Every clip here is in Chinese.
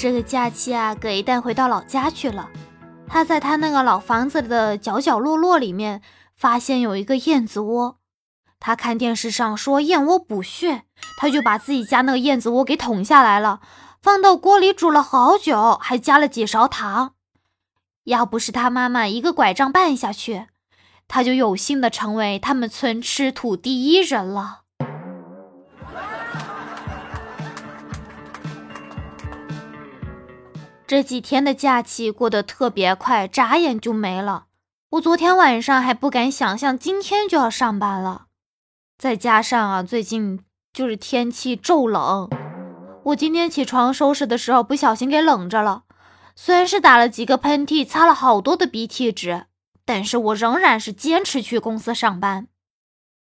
这个假期啊，葛一蛋回到老家去了。他在他那个老房子的角角落落里面，发现有一个燕子窝。他看电视上说燕窝补血，他就把自己家那个燕子窝给捅下来了，放到锅里煮了好久，还加了几勺糖。要不是他妈妈一个拐杖绊下去，他就有幸的成为他们村吃土第一人了。这几天的假期过得特别快，眨眼就没了。我昨天晚上还不敢想象今天就要上班了。再加上啊，最近就是天气骤冷，我今天起床收拾的时候不小心给冷着了。虽然是打了几个喷嚏，擦了好多的鼻涕纸，但是我仍然是坚持去公司上班。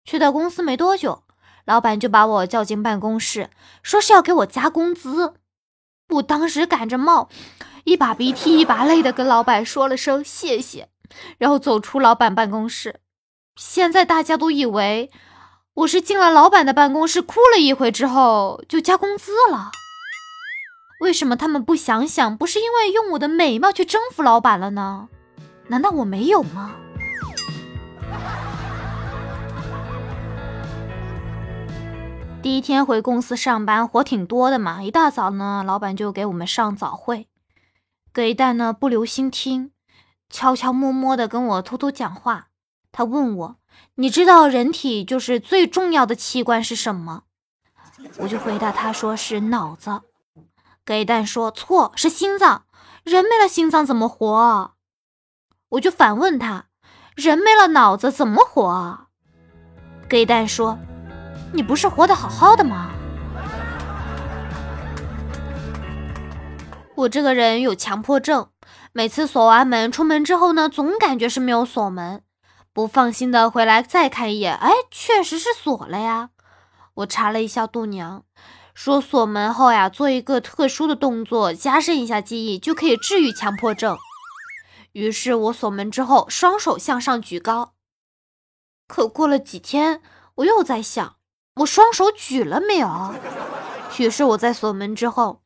去到公司没多久，老板就把我叫进办公室，说是要给我加工资。我当时赶着冒一把鼻涕一把泪的跟老板说了声谢谢，然后走出老板办公室。现在大家都以为我是进了老板的办公室哭了一回之后就加工资了。为什么他们不想想，不是因为用我的美貌去征服老板了呢？难道我没有吗？第一天回公司上班，活挺多的嘛。一大早呢，老板就给我们上早会。葛一蛋呢不留心听，悄悄摸摸的跟我偷偷讲话。他问我：“你知道人体就是最重要的器官是什么？”我就回答他说是脑子。葛一蛋说错，是心脏。人没了心脏怎么活？我就反问他：人没了脑子怎么活？葛一蛋说。你不是活得好好的吗？我这个人有强迫症，每次锁完门出门之后呢，总感觉是没有锁门，不放心的回来再看一眼，哎，确实是锁了呀。我查了一下度娘，说锁门后呀，做一个特殊的动作，加深一下记忆，就可以治愈强迫症。于是我锁门之后，双手向上举高。可过了几天，我又在想。我双手举了没有？于是我在锁门之后，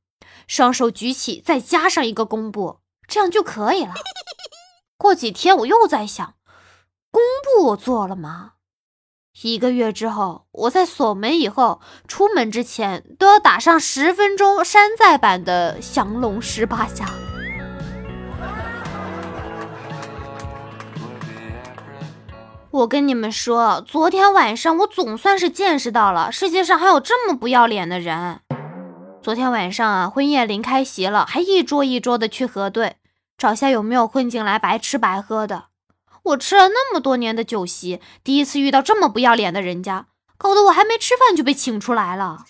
双手举起，再加上一个弓步，这样就可以了。过几天我又在想，弓步我做了吗？一个月之后，我在锁门以后，出门之前都要打上十分钟山寨版的降龙十八掌。我跟你们说，昨天晚上我总算是见识到了世界上还有这么不要脸的人。昨天晚上啊，婚宴临开席了，还一桌一桌的去核对，找下有没有混进来白吃白喝的。我吃了那么多年的酒席，第一次遇到这么不要脸的人家，搞得我还没吃饭就被请出来了。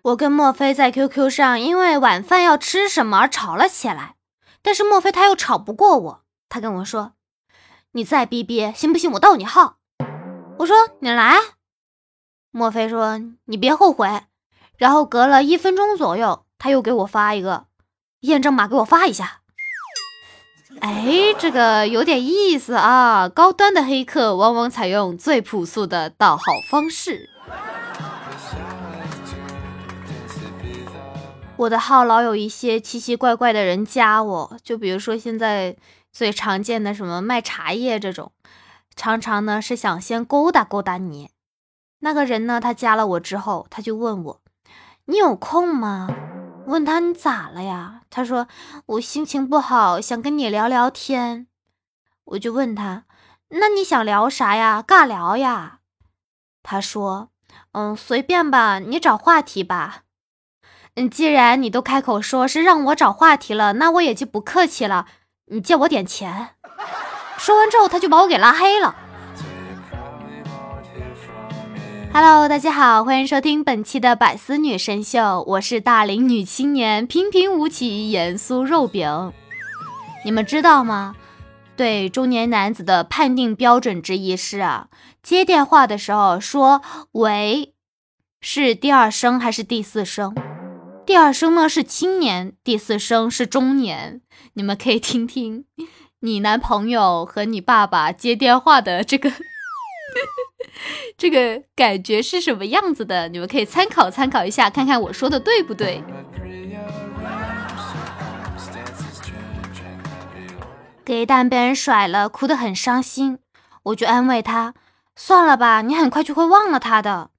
我跟莫非在 QQ 上因为晚饭要吃什么而吵了起来。但是莫非他又吵不过我，他跟我说：“你再逼逼，信不信我盗你号？”我说：“你来。”莫非说：“你别后悔。”然后隔了一分钟左右，他又给我发一个验证码，给我发一下。哎，这个有点意思啊！高端的黑客往往采用最朴素的盗号方式。我的号老有一些奇奇怪怪的人加我，就比如说现在最常见的什么卖茶叶这种，常常呢是想先勾搭勾搭你。那个人呢，他加了我之后，他就问我：“你有空吗？”问他你咋了呀？他说：“我心情不好，想跟你聊聊天。”我就问他：“那你想聊啥呀？尬聊呀？”他说：“嗯，随便吧，你找话题吧。”嗯，既然你都开口说是让我找话题了，那我也就不客气了。你借我点钱。说完之后，他就把我给拉黑了。Hello，大家好，欢迎收听本期的百思女神秀，我是大龄女青年，平平无奇，严肃肉饼。你们知道吗？对中年男子的判定标准之一是啊，接电话的时候说“喂”，是第二声还是第四声？第二声呢是青年，第四声是中年。你们可以听听你男朋友和你爸爸接电话的这个 这个感觉是什么样子的？你们可以参考参考一下，看看我说的对不对。给蛋被人甩了，哭得很伤心，我就安慰他：“算了吧，你很快就会忘了他的。”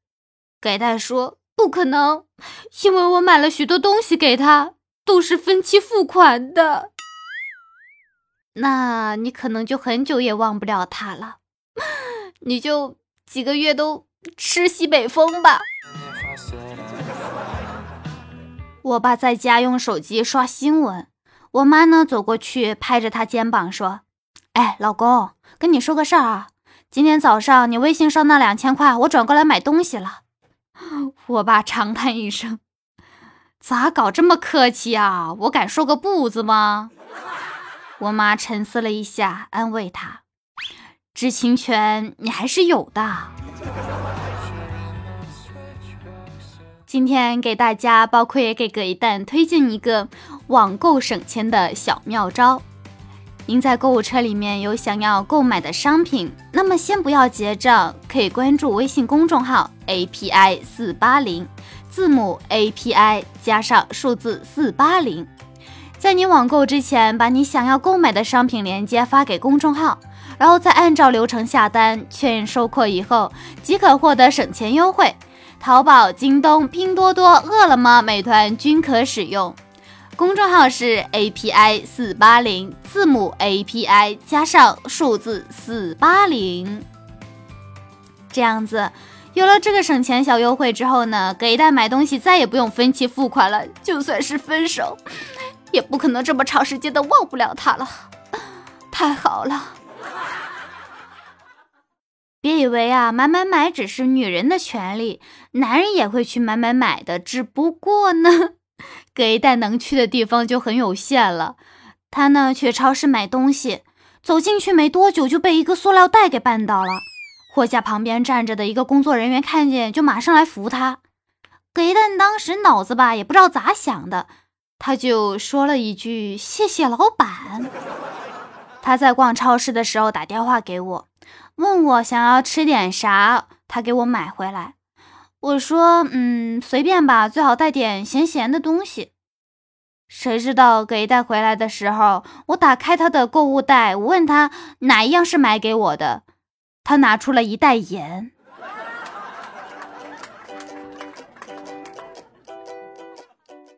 给蛋说：“不可能，因为我买了许多东西给他，都是分期付款的。那你可能就很久也忘不了他了，你就几个月都吃西北风吧。”我爸在家用手机刷新闻。我妈呢，走过去拍着他肩膀说：“哎，老公，跟你说个事儿啊，今天早上你微信上那两千块，我转过来买东西了。” 我爸长叹一声：“咋搞这么客气啊？我敢说个不字吗？”我妈沉思了一下，安慰他：“知情权你还是有的。”今天给大家，包括也给葛一蛋推荐一个网购省钱的小妙招。您在购物车里面有想要购买的商品，那么先不要结账，可以关注微信公众号 API 四八零，字母 API 加上数字四八零。在你网购之前，把你想要购买的商品链接发给公众号，然后再按照流程下单，确认收货以后，即可获得省钱优惠。淘宝、京东、拼多多、饿了么、美团均可使用。公众号是 API 四八零，字母 API 加上数字四八零。这样子，有了这个省钱小优惠之后呢，给蛋买东西再也不用分期付款了。就算是分手，也不可能这么长时间的忘不了他了。太好了。别以为啊，买买买只是女人的权利，男人也会去买买买的。只不过呢，给蛋能去的地方就很有限了。他呢去超市买东西，走进去没多久就被一个塑料袋给绊倒了。货架旁边站着的一个工作人员看见，就马上来扶他。给蛋当时脑子吧也不知道咋想的，他就说了一句：“谢谢老板。”他在逛超市的时候打电话给我。问我想要吃点啥，他给我买回来。我说，嗯，随便吧，最好带点咸咸的东西。谁知道给带回来的时候，我打开他的购物袋，我问他哪一样是买给我的，他拿出了一袋盐。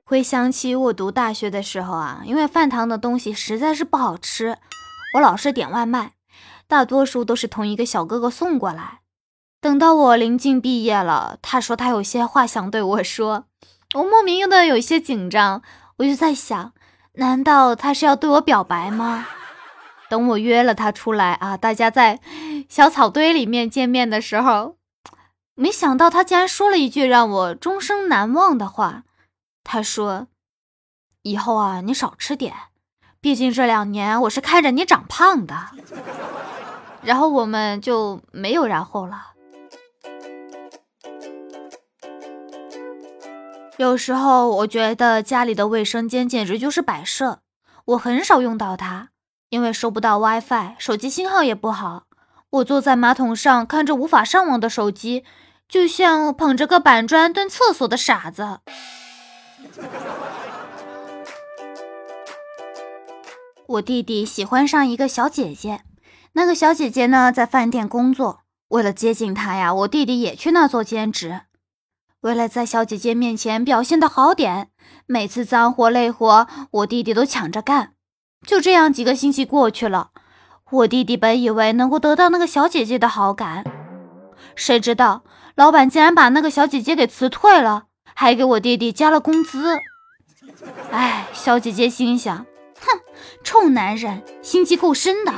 回想起我读大学的时候啊，因为饭堂的东西实在是不好吃，我老是点外卖。大多数都是同一个小哥哥送过来。等到我临近毕业了，他说他有些话想对我说，我莫名的有些紧张。我就在想，难道他是要对我表白吗？等我约了他出来啊，大家在小草堆里面见面的时候，没想到他竟然说了一句让我终生难忘的话。他说：“以后啊，你少吃点，毕竟这两年我是看着你长胖的。”然后我们就没有然后了。有时候我觉得家里的卫生间简直就是摆设，我很少用到它，因为收不到 WiFi，手机信号也不好。我坐在马桶上看着无法上网的手机，就像捧着个板砖蹲厕所的傻子。我弟弟喜欢上一个小姐姐。那个小姐姐呢，在饭店工作。为了接近她呀，我弟弟也去那做兼职。为了在小姐姐面前表现的好点，每次脏活累活，我弟弟都抢着干。就这样，几个星期过去了。我弟弟本以为能够得到那个小姐姐的好感，谁知道老板竟然把那个小姐姐给辞退了，还给我弟弟加了工资。哎，小姐姐心想：哼，臭男人，心机够深的。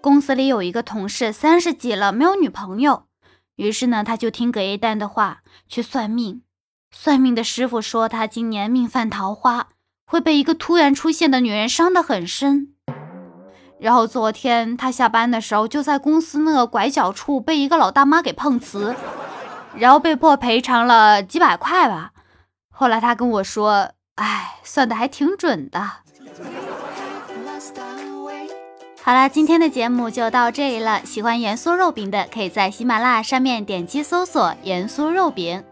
公司里有一个同事，三十几了，没有女朋友。于是呢，他就听葛一丹的话去算命。算命的师傅说，他今年命犯桃花，会被一个突然出现的女人伤得很深。然后昨天他下班的时候，就在公司那个拐角处被一个老大妈给碰瓷，然后被迫赔偿了几百块吧。后来他跟我说：“哎，算的还挺准的。”好啦，今天的节目就到这里了。喜欢盐酥肉饼的，可以在喜马拉雅上面点击搜索“盐酥肉饼”，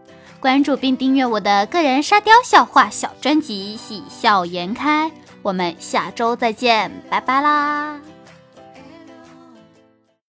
关注并订阅我的个人沙雕笑话小专辑《喜笑颜开》。我们下周再见，拜拜啦！